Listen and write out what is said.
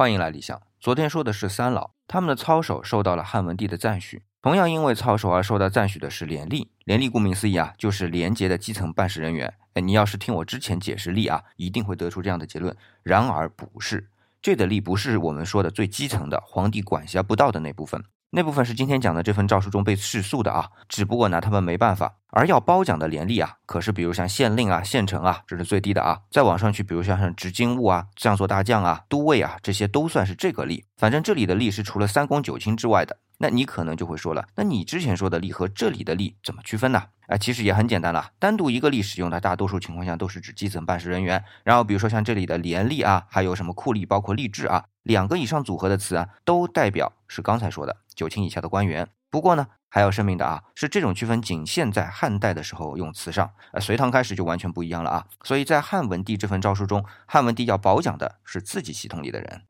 欢迎来理想。昨天说的是三老，他们的操守受到了汉文帝的赞许。同样因为操守而受到赞许的是廉吏。廉吏顾名思义啊，就是廉洁的基层办事人员。哎，你要是听我之前解释吏啊，一定会得出这样的结论。然而不是，这的吏不是我们说的最基层的皇帝管辖不到的那部分。那部分是今天讲的这份诏书中被示诉的啊，只不过拿他们没办法。而要褒奖的廉吏啊，可是比如像县令啊、县丞啊，这是最低的啊。再往上去，比如像像执金吾啊、将作大将啊、都尉啊，这些都算是这个吏。反正这里的吏是除了三公九卿之外的。那你可能就会说了，那你之前说的吏和这里的吏怎么区分呢？啊，其实也很简单了，单独一个吏使用的大多数情况下都是指基层办事人员。然后比如说像这里的廉吏啊，还有什么库吏，包括吏治啊，两个以上组合的词啊，都代表是刚才说的。九卿以下的官员，不过呢，还要声明的啊，是这种区分仅限在汉代的时候用词上，呃，隋唐开始就完全不一样了啊。所以在汉文帝这份诏书中，汉文帝要褒奖的是自己系统里的人。